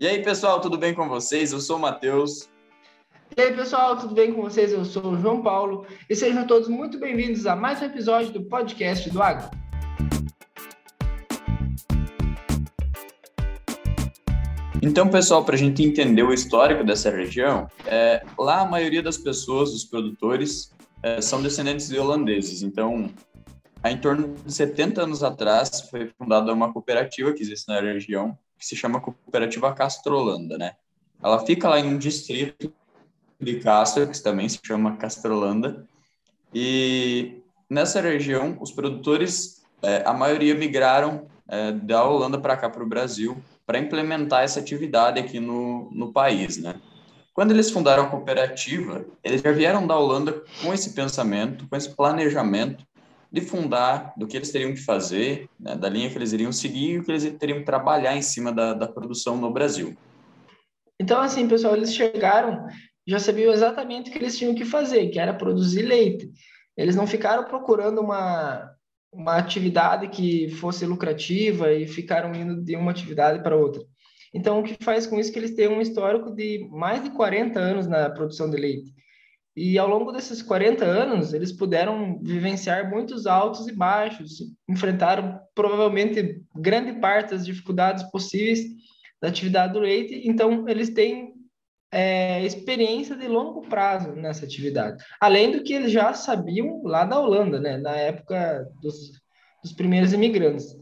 E aí, pessoal, tudo bem com vocês? Eu sou o Matheus. E aí, pessoal, tudo bem com vocês? Eu sou o João Paulo e sejam todos muito bem-vindos a mais um episódio do podcast do Agro. Então, pessoal, para a gente entender o histórico dessa região, é, lá a maioria das pessoas, dos produtores, é, são descendentes de holandeses. Então, há em torno de 70 anos atrás, foi fundada uma cooperativa que existe na região, que se chama Cooperativa Castrolanda, né? Ela fica lá em um distrito de Castro, que também se chama Castrolanda, e nessa região, os produtores, é, a maioria migraram é, da Holanda para cá, para o Brasil, para implementar essa atividade aqui no, no país, né? Quando eles fundaram a cooperativa, eles já vieram da Holanda com esse pensamento, com esse planejamento de fundar, do que eles teriam que fazer, né, da linha que eles iriam seguir e o que eles teriam que trabalhar em cima da, da produção no Brasil. Então, assim, pessoal, eles chegaram, já sabiam exatamente o que eles tinham que fazer, que era produzir leite. Eles não ficaram procurando uma, uma atividade que fosse lucrativa e ficaram indo de uma atividade para outra. Então, o que faz com isso é que eles têm um histórico de mais de 40 anos na produção de leite. E ao longo desses 40 anos, eles puderam vivenciar muitos altos e baixos, enfrentaram provavelmente grande parte das dificuldades possíveis da atividade do leite, então eles têm é, experiência de longo prazo nessa atividade. Além do que eles já sabiam lá da Holanda, né, na época dos, dos primeiros imigrantes.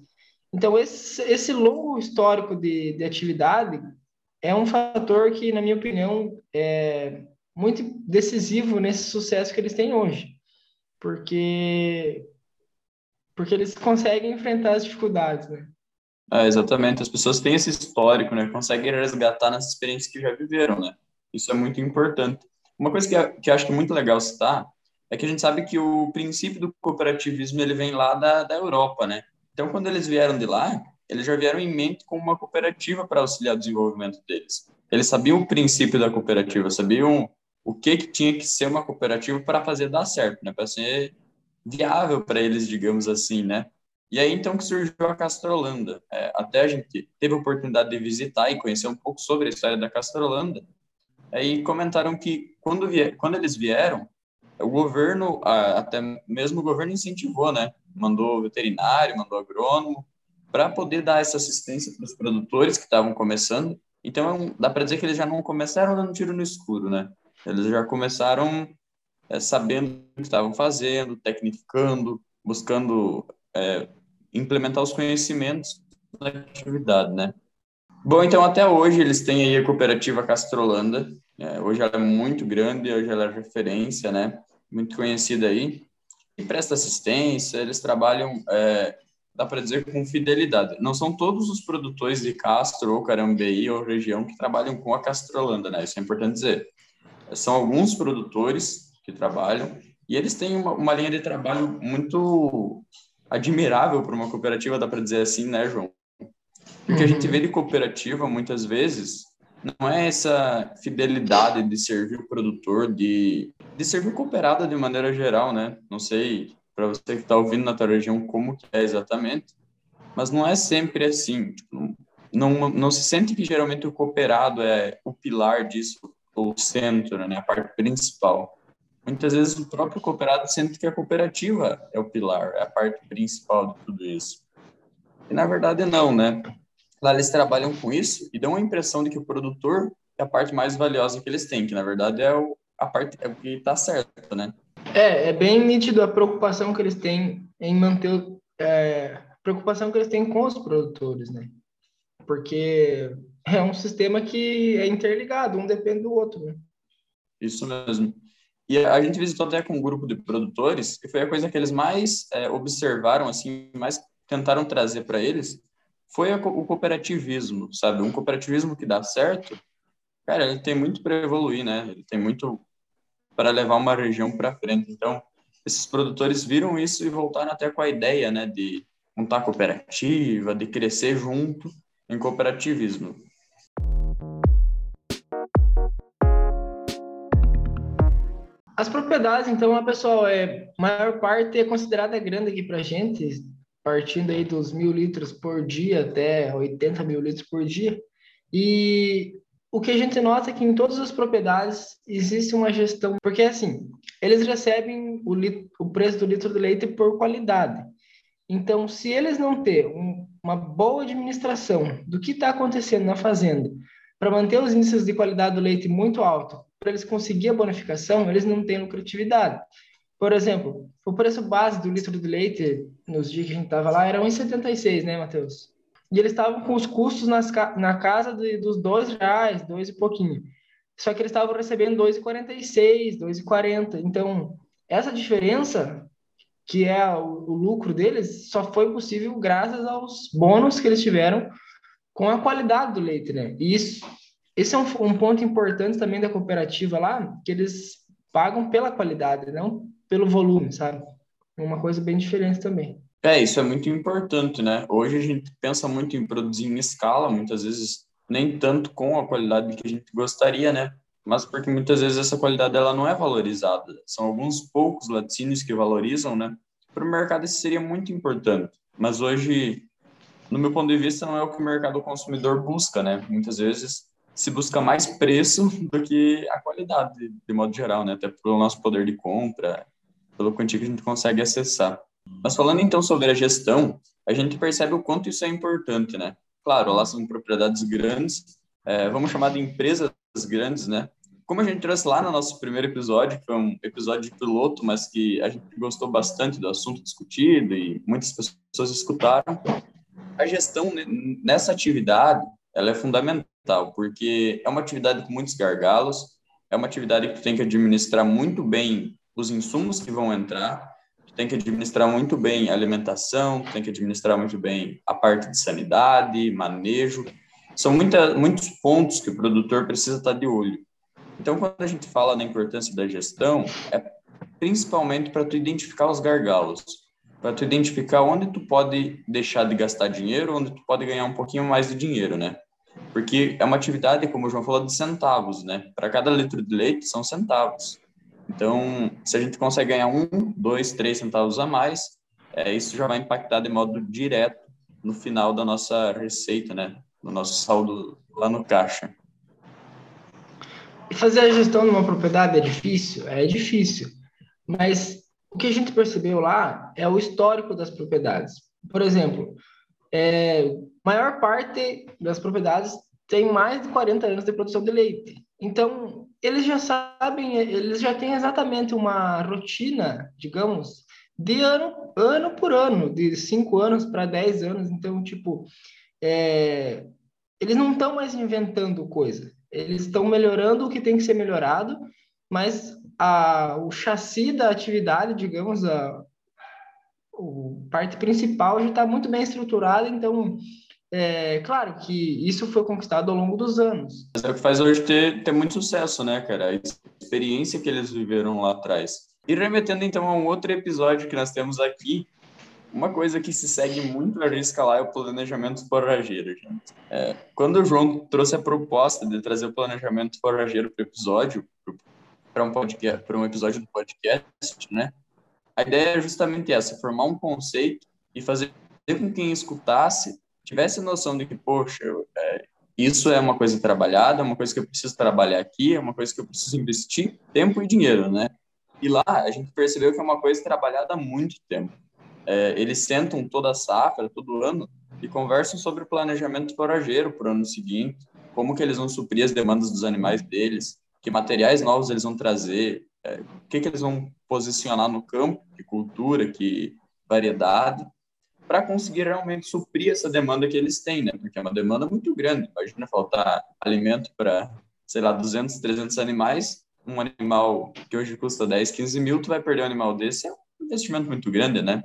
Então, esse, esse longo histórico de, de atividade é um fator que, na minha opinião, é muito decisivo nesse sucesso que eles têm hoje. Porque, porque eles conseguem enfrentar as dificuldades, né? É, exatamente, as pessoas têm esse histórico, né? Conseguem resgatar nas experiências que já viveram, né? Isso é muito importante. Uma coisa que, que acho que é muito legal citar é que a gente sabe que o princípio do cooperativismo ele vem lá da, da Europa, né? Então, quando eles vieram de lá, eles já vieram em mente com uma cooperativa para auxiliar o desenvolvimento deles. Eles sabiam o princípio da cooperativa, sabiam o que, que tinha que ser uma cooperativa para fazer dar certo, né? Para ser viável para eles, digamos assim, né? E aí então que surgiu a Castrolanda. É, até a gente teve a oportunidade de visitar e conhecer um pouco sobre a história da Castrolanda. Aí comentaram que quando, vier, quando eles vieram, o governo, até mesmo o governo incentivou, né? Mandou veterinário, mandou agrônomo, para poder dar essa assistência para os produtores que estavam começando. Então, dá para dizer que eles já não começaram dando tiro no escuro, né? Eles já começaram é, sabendo o que estavam fazendo, tecnificando, buscando é, implementar os conhecimentos da atividade, né? Bom, então até hoje eles têm aí a cooperativa Castrolanda. É, hoje ela é muito grande, hoje ela é referência, né? Muito conhecida aí. E presta assistência, eles trabalham, é, dá para dizer, com fidelidade. Não são todos os produtores de Castro ou Carambeí ou região que trabalham com a Castrolanda, né? Isso é importante dizer. São alguns produtores que trabalham e eles têm uma, uma linha de trabalho muito admirável para uma cooperativa, dá para dizer assim, né, João? Porque a gente vê de cooperativa, muitas vezes, não é essa fidelidade de servir o produtor, de, de servir o cooperado de maneira geral, né? Não sei, para você que está ouvindo na tua região, como que é exatamente, mas não é sempre assim. Tipo, não, não se sente que geralmente o cooperado é o pilar disso, o centro, né? A parte principal muitas vezes o próprio cooperado sente que a cooperativa é o pilar, é a parte principal de tudo isso. E na verdade não, né? Lá eles trabalham com isso e dão a impressão de que o produtor é a parte mais valiosa que eles têm, que na verdade é o, a parte é o que está certo, né? É, é bem nítido a preocupação que eles têm em manter é, preocupação que eles têm com os produtores, né? Porque é um sistema que é interligado, um depende do outro, né? Isso mesmo. E a gente visitou até com um grupo de produtores, e foi a coisa que eles mais é, observaram, assim, mais tentaram trazer para eles, foi o cooperativismo, sabe? Um cooperativismo que dá certo, cara, ele tem muito para evoluir, né? Ele tem muito para levar uma região para frente. Então, esses produtores viram isso e voltaram até com a ideia, né, de montar cooperativa, de crescer junto em cooperativismo. As propriedades, então, a pessoal, é, maior parte é considerada grande aqui para a gente, partindo aí dos mil litros por dia até 80 mil litros por dia. E o que a gente nota é que em todas as propriedades existe uma gestão, porque assim, eles recebem o, litro, o preço do litro de leite por qualidade. Então, se eles não ter um, uma boa administração do que está acontecendo na fazenda, para manter os índices de qualidade do leite muito alto, para eles conseguir a bonificação, eles não têm lucratividade. Por exemplo, o preço base do litro de leite, nos dias que a gente estava lá, era 1,76, né, Matheus? E eles estavam com os custos nas, na casa de, dos dois reais, dois e pouquinho. Só que eles estavam recebendo 2,46, 2,40. Então, essa diferença, que é o, o lucro deles, só foi possível graças aos bônus que eles tiveram com a qualidade do leite, né? E isso, esse é um, um ponto importante também da cooperativa lá, que eles pagam pela qualidade, não pelo volume, sabe? É uma coisa bem diferente também. É, isso é muito importante, né? Hoje a gente pensa muito em produzir em escala, muitas vezes nem tanto com a qualidade que a gente gostaria, né? Mas porque muitas vezes essa qualidade ela não é valorizada. São alguns poucos laticínios que valorizam, né? Para o mercado isso seria muito importante. Mas hoje, no meu ponto de vista, não é o que o mercado consumidor busca, né? Muitas vezes se busca mais preço do que a qualidade, de modo geral, né? Até pelo nosso poder de compra, pelo quantia que a gente consegue acessar. Mas falando então sobre a gestão, a gente percebe o quanto isso é importante, né? Claro, lá são propriedades grandes, é, vamos chamar de empresas grandes, né? Como a gente trouxe lá no nosso primeiro episódio, que foi um episódio de piloto, mas que a gente gostou bastante do assunto discutido e muitas pessoas escutaram, a gestão nessa atividade ela é fundamental, porque é uma atividade com muitos gargalos, é uma atividade que tu tem que administrar muito bem os insumos que vão entrar, tu tem que administrar muito bem a alimentação, tu tem que administrar muito bem a parte de sanidade, manejo. São muita, muitos pontos que o produtor precisa estar de olho. Então, quando a gente fala da importância da gestão, é principalmente para tu identificar os gargalos, para tu identificar onde tu pode deixar de gastar dinheiro, onde tu pode ganhar um pouquinho mais de dinheiro, né? Porque é uma atividade, como o João falou, de centavos, né? Para cada litro de leite são centavos. Então, se a gente consegue ganhar um, dois, três centavos a mais, é, isso já vai impactar de modo direto no final da nossa receita, né? No nosso saldo lá no caixa. E fazer a gestão de uma propriedade é difícil? É difícil. Mas o que a gente percebeu lá é o histórico das propriedades. Por exemplo, é, maior parte das propriedades tem mais de 40 anos de produção de leite. Então, eles já sabem, eles já têm exatamente uma rotina, digamos, de ano, ano por ano, de 5 anos para 10 anos. Então, tipo, é, eles não estão mais inventando coisa. Eles estão melhorando o que tem que ser melhorado, mas a, o chassi da atividade, digamos, a, a parte principal já está muito bem estruturada, então é claro que isso foi conquistado ao longo dos anos. Mas é o que faz hoje ter, ter muito sucesso, né, cara? A experiência que eles viveram lá atrás. E remetendo então a um outro episódio que nós temos aqui, uma coisa que se segue muito a risca lá é o planejamento forrageiro, gente. É, quando o João trouxe a proposta de trazer o planejamento forrageiro para o episódio, para um podcast, para um episódio do podcast, né? A ideia é justamente essa, formar um conceito e fazer com que quem escutasse tivesse noção de que, poxa, é, isso é uma coisa trabalhada, é uma coisa que eu preciso trabalhar aqui, é uma coisa que eu preciso investir tempo e dinheiro, né? E lá a gente percebeu que é uma coisa trabalhada há muito tempo. É, eles sentam toda a safra, todo ano, e conversam sobre o planejamento forageiro para o ano seguinte, como que eles vão suprir as demandas dos animais deles, que materiais novos eles vão trazer, é, o que, que eles vão posicionar no campo, que cultura, que variedade, para conseguir realmente suprir essa demanda que eles têm, né? Porque é uma demanda muito grande. Imagina faltar alimento para, sei lá, 200, 300 animais. Um animal que hoje custa 10, 15 mil, tu vai perder um animal desse, é um investimento muito grande, né?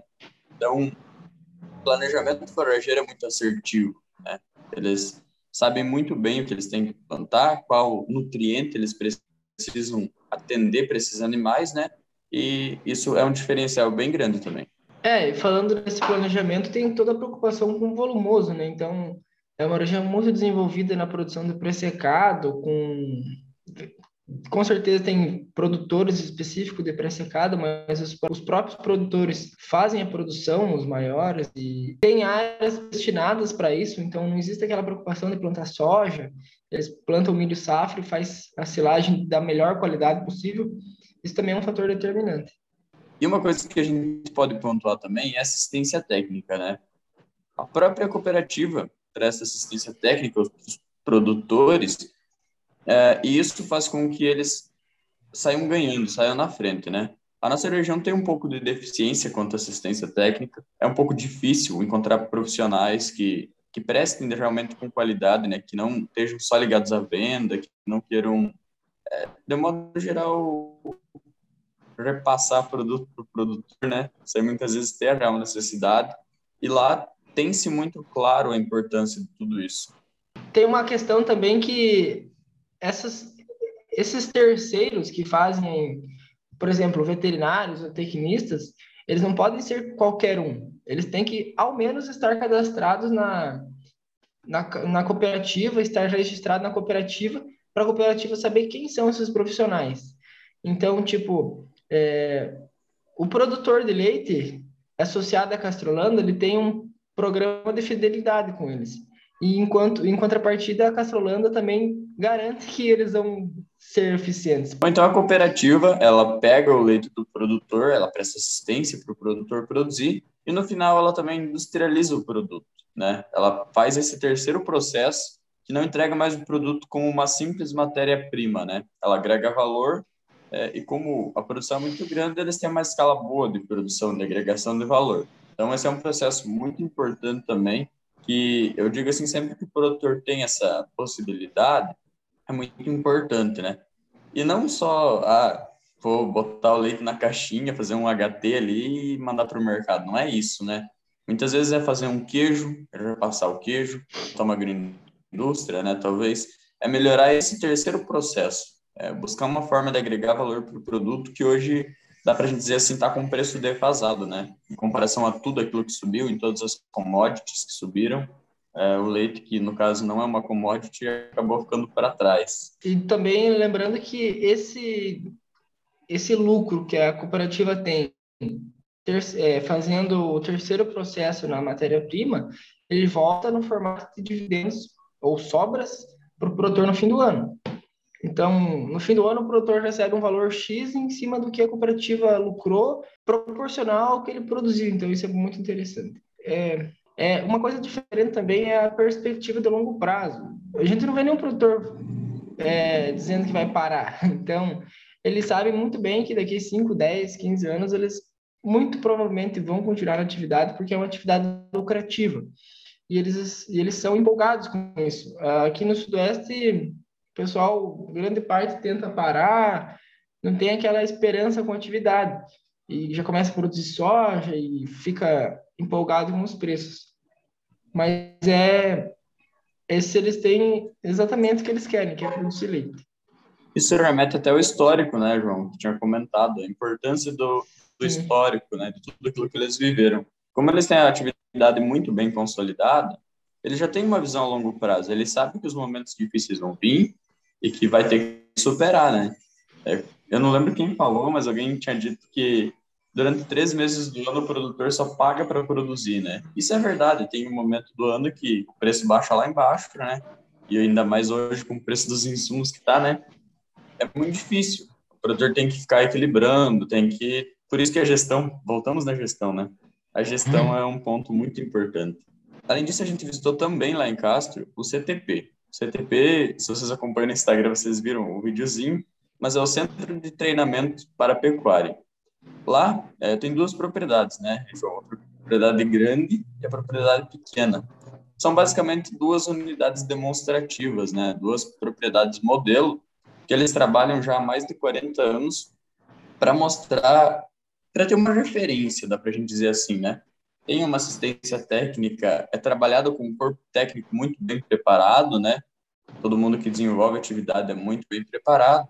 Então, o planejamento forageiro é muito assertivo, né? Eles sabem muito bem o que eles têm que plantar, qual nutriente eles precisam atender para esses animais, né? E isso é um diferencial bem grande também. É, e falando nesse planejamento, tem toda a preocupação com o volumoso, né? Então, é uma região muito desenvolvida na produção de pressecado, com com certeza tem produtores específicos de pré-secada, mas os, os, próprios produtores fazem a produção, os maiores, e tem áreas destinadas para isso, então não existe aquela preocupação de plantar soja, eles plantam milho safra e faz a silagem da melhor qualidade possível, isso também é um fator determinante. E uma coisa que a gente pode pontuar também é assistência técnica, né? A própria cooperativa presta assistência técnica aos produtores, é, e isso faz com que eles saiam ganhando, saiam na frente, né? A nossa região tem um pouco de deficiência quanto à assistência técnica. É um pouco difícil encontrar profissionais que, que prestem realmente com qualidade, né? Que não estejam só ligados à venda, que não queiram, é, de modo geral, repassar produto para o produtor, né? Sem muitas vezes ter a real necessidade. E lá tem-se muito claro a importância de tudo isso. Tem uma questão também que essas, esses terceiros que fazem, por exemplo, veterinários ou tecnistas, eles não podem ser qualquer um. Eles têm que, ao menos, estar cadastrados na, na, na cooperativa, estar registrado na cooperativa, para a cooperativa saber quem são esses profissionais. Então, tipo, é, o produtor de leite associado à Castrolanda, ele tem um programa de fidelidade com eles. E enquanto, em contrapartida, a Castrolanda também garante que eles vão ser eficientes. Então a cooperativa, ela pega o leite do produtor, ela presta assistência para o produtor produzir e no final ela também industrializa o produto, né? Ela faz esse terceiro processo que não entrega mais o produto como uma simples matéria-prima, né? Ela agrega valor é, e como a produção é muito grande, eles têm uma escala boa de produção, de agregação de valor. Então esse é um processo muito importante também que eu digo assim, sempre que o produtor tem essa possibilidade, é muito importante, né? E não só, ah, vou botar o leite na caixinha, fazer um HT ali e mandar para o mercado. Não é isso, né? Muitas vezes é fazer um queijo, passar o queijo, tomar indústria, né? Talvez é melhorar esse terceiro processo, é buscar uma forma de agregar valor para o produto que hoje dá para a gente dizer assim, está com preço defasado, né? Em comparação a tudo aquilo que subiu, em todas as commodities que subiram, é, o leite, que no caso não é uma commodity, acabou ficando para trás. E também lembrando que esse, esse lucro que a cooperativa tem, ter, é, fazendo o terceiro processo na matéria-prima, ele volta no formato de dividendos ou sobras para o produtor no fim do ano. Então, no fim do ano, o produtor recebe um valor X em cima do que a cooperativa lucrou, proporcional ao que ele produziu. Então, isso é muito interessante. É, é, uma coisa diferente também é a perspectiva de longo prazo. A gente não vê nenhum produtor é, dizendo que vai parar. Então, eles sabem muito bem que daqui 5, 10, 15 anos, eles muito provavelmente vão continuar a atividade, porque é uma atividade lucrativa. E eles, e eles são empolgados com isso. Aqui no Sudoeste, pessoal, grande parte, tenta parar, não tem aquela esperança com a atividade. E já começa a produzir soja e fica empolgado com os preços. Mas é, esse eles têm exatamente o que eles querem, que é produzir leite. Isso remete até ao histórico, né, João? Que tinha comentado, a importância do, do histórico, né, de tudo aquilo que eles viveram. Como eles têm a atividade muito bem consolidada, eles já têm uma visão a longo prazo. Eles sabem que os momentos difíceis vão vir e que vai ter que superar, né? É, eu não lembro quem falou, mas alguém tinha dito que durante três meses do ano o produtor só paga para produzir, né? Isso é verdade. Tem um momento do ano que o preço baixa lá embaixo, né? E ainda mais hoje com o preço dos insumos que tá, né? É muito difícil. O produtor tem que ficar equilibrando, tem que. Por isso que a gestão, voltamos na gestão, né? A gestão é um ponto muito importante. Além disso, a gente visitou também lá em Castro o CTP, CTP, se vocês acompanham no Instagram, vocês viram o videozinho, mas é o Centro de Treinamento para Pecuária. Lá é, tem duas propriedades, né? A propriedade grande e a propriedade pequena. São basicamente duas unidades demonstrativas, né? Duas propriedades modelo que eles trabalham já há mais de 40 anos para mostrar, para ter uma referência, dá para a gente dizer assim, né? Tem uma assistência técnica, é trabalhado com um corpo técnico muito bem preparado, né? Todo mundo que desenvolve atividade é muito bem preparado.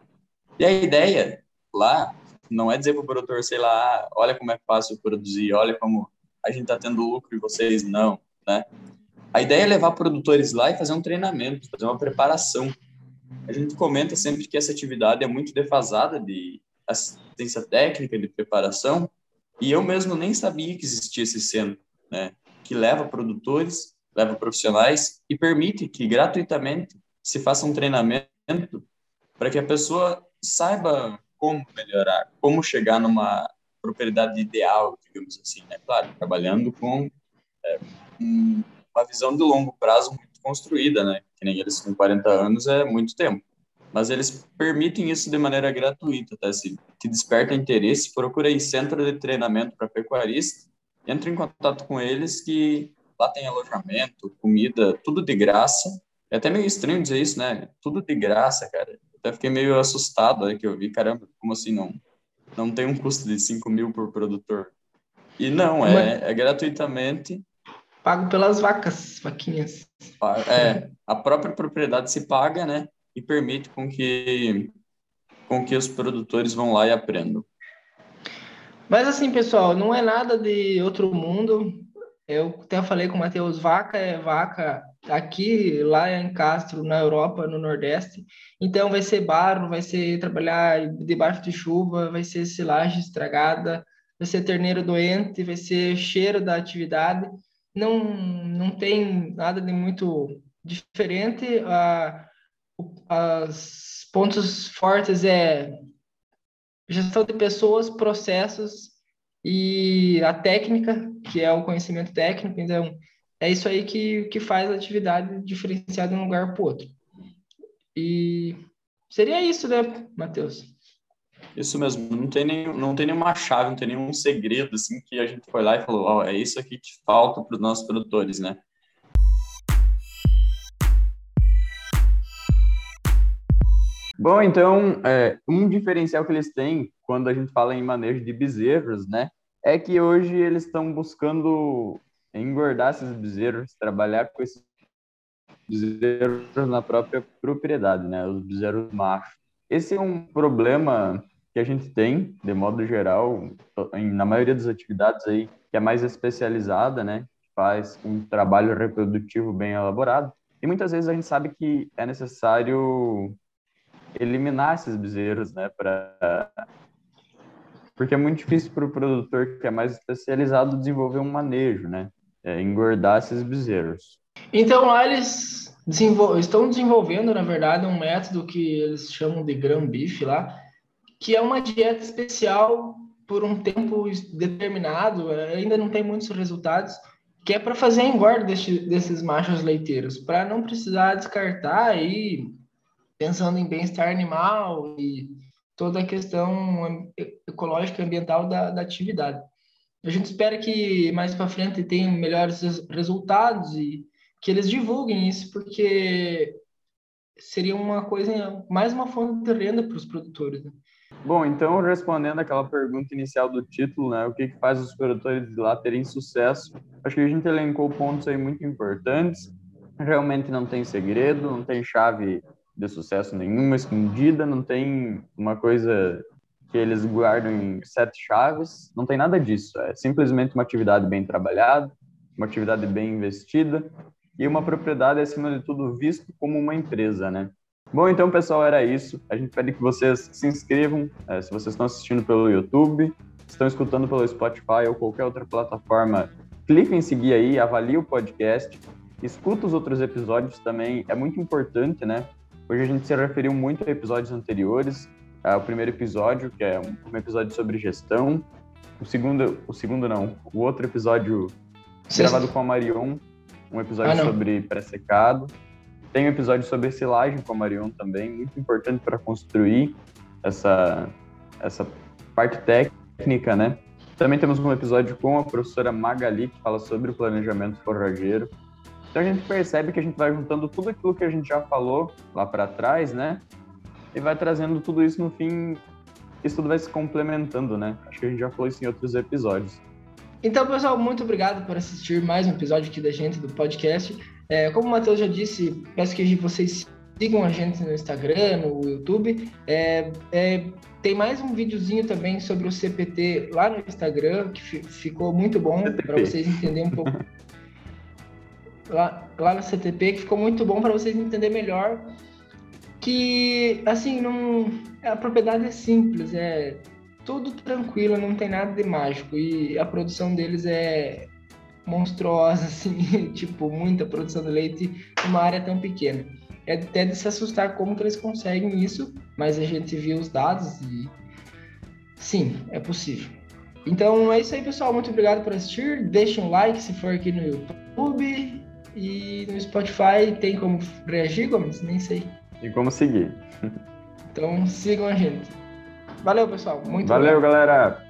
E a ideia lá não é dizer para o produtor, sei lá, olha como é fácil produzir, olha como a gente está tendo lucro e vocês não, né? A ideia é levar produtores lá e fazer um treinamento, fazer uma preparação. a gente comenta sempre que essa atividade é muito defasada de assistência técnica, de preparação, e eu mesmo nem sabia que existia esse centro, né? Que leva produtores, leva profissionais e permite que gratuitamente se faça um treinamento para que a pessoa saiba como melhorar, como chegar numa propriedade ideal, digamos assim, né? Claro, trabalhando com é, uma visão de longo prazo muito construída, né? Que nem eles com 40 anos é muito tempo. Mas eles permitem isso de maneira gratuita, tá? Se te desperta interesse, procura aí centro de treinamento para pecuarista, entre em contato com eles que lá tem alojamento, comida, tudo de graça. É até meio estranho dizer isso, né? Tudo de graça, cara. Até fiquei meio assustado aí que eu vi, caramba, como assim não? Não tem um custo de 5 mil por produtor. E não, é, é gratuitamente pago pelas vacas, vaquinhas. É, a própria propriedade se paga, né? E permite com que, com que os produtores vão lá e aprendam. Mas assim, pessoal, não é nada de outro mundo. Eu até falei com o Matheus, vaca é vaca aqui, lá em Castro, na Europa, no Nordeste. Então vai ser barro, vai ser trabalhar debaixo de chuva, vai ser silagem estragada, vai ser terneiro doente, vai ser cheiro da atividade não, não tem nada de muito diferente. Ah, os pontos fortes é gestão de pessoas, processos e a técnica, que é o conhecimento técnico. Então, é isso aí que, que faz a atividade diferenciada de um lugar para o outro. E seria isso, né, Matheus? Isso mesmo, não tem, nem, não tem nenhuma chave, não tem nenhum segredo, assim, que a gente foi lá e falou, ó, oh, é isso aqui que falta para os nossos produtores, né? Bom, então, é, um diferencial que eles têm quando a gente fala em manejo de bezerros, né, é que hoje eles estão buscando engordar esses bezerros, trabalhar com esses bezerros na própria propriedade, né, os bezerros machos. Esse é um problema que a gente tem, de modo geral, na maioria das atividades aí, que é mais especializada, né? Faz um trabalho reprodutivo bem elaborado. E muitas vezes a gente sabe que é necessário eliminar esses bezerros, né? Pra... Porque é muito difícil para o produtor que é mais especializado desenvolver um manejo, né? É, engordar esses bezerros. Então lá eles desenvol... estão desenvolvendo, na verdade, um método que eles chamam de gram beef lá, que é uma dieta especial por um tempo determinado, ainda não tem muitos resultados, que é para fazer engorda desse, desses machos leiteiros, para não precisar descartar e pensando em bem-estar animal e toda a questão ecológica e ambiental da, da atividade. A gente espera que mais para frente tenham melhores resultados e que eles divulguem isso, porque seria uma coisa, mais uma fonte de renda para os produtores. Né? Bom, então respondendo aquela pergunta inicial do título, né, o que, que faz os produtores de lá terem sucesso? Acho que a gente elencou pontos aí muito importantes. Realmente não tem segredo, não tem chave de sucesso nenhuma escondida, não tem uma coisa que eles guardam em sete chaves, não tem nada disso. É simplesmente uma atividade bem trabalhada, uma atividade bem investida e uma propriedade acima de tudo visto como uma empresa, né? Bom, então, pessoal, era isso. A gente pede que vocês se inscrevam, é, se vocês estão assistindo pelo YouTube, estão escutando pelo Spotify ou qualquer outra plataforma, clique em seguir aí, avalie o podcast, escuta os outros episódios também, é muito importante, né? Hoje a gente se referiu muito a episódios anteriores, o primeiro episódio, que é um episódio sobre gestão, o segundo, o segundo não, o outro episódio gravado com a Marion, um episódio ah, sobre pré-secado, tem um episódio sobre silagem com a Marion também, muito importante para construir essa, essa parte técnica, né? Também temos um episódio com a professora Magali, que fala sobre o planejamento forrageiro. Então a gente percebe que a gente vai juntando tudo aquilo que a gente já falou lá para trás, né? E vai trazendo tudo isso no fim, isso tudo vai se complementando, né? Acho que a gente já falou isso em outros episódios. Então, pessoal, muito obrigado por assistir mais um episódio aqui da gente do podcast. É, como o Matheus já disse, peço que vocês sigam a gente no Instagram, no YouTube. É, é, tem mais um videozinho também sobre o CPT lá no Instagram, que ficou muito bom para vocês entenderem um pouco. lá, no CTP, que ficou muito bom para vocês entenderem melhor que, assim, não a propriedade é simples, é tudo tranquilo, não tem nada de mágico. E a produção deles é monstruosa, assim, tipo, muita produção de leite numa área tão pequena. É até de se assustar como que eles conseguem isso, mas a gente viu os dados e sim, é possível. Então é isso aí, pessoal. Muito obrigado por assistir. Deixe um like se for aqui no YouTube e no Spotify. Tem como reagir, Gomes? Nem sei. E como seguir. Então sigam a gente. Valeu, pessoal. Muito Valeu, obrigado. galera.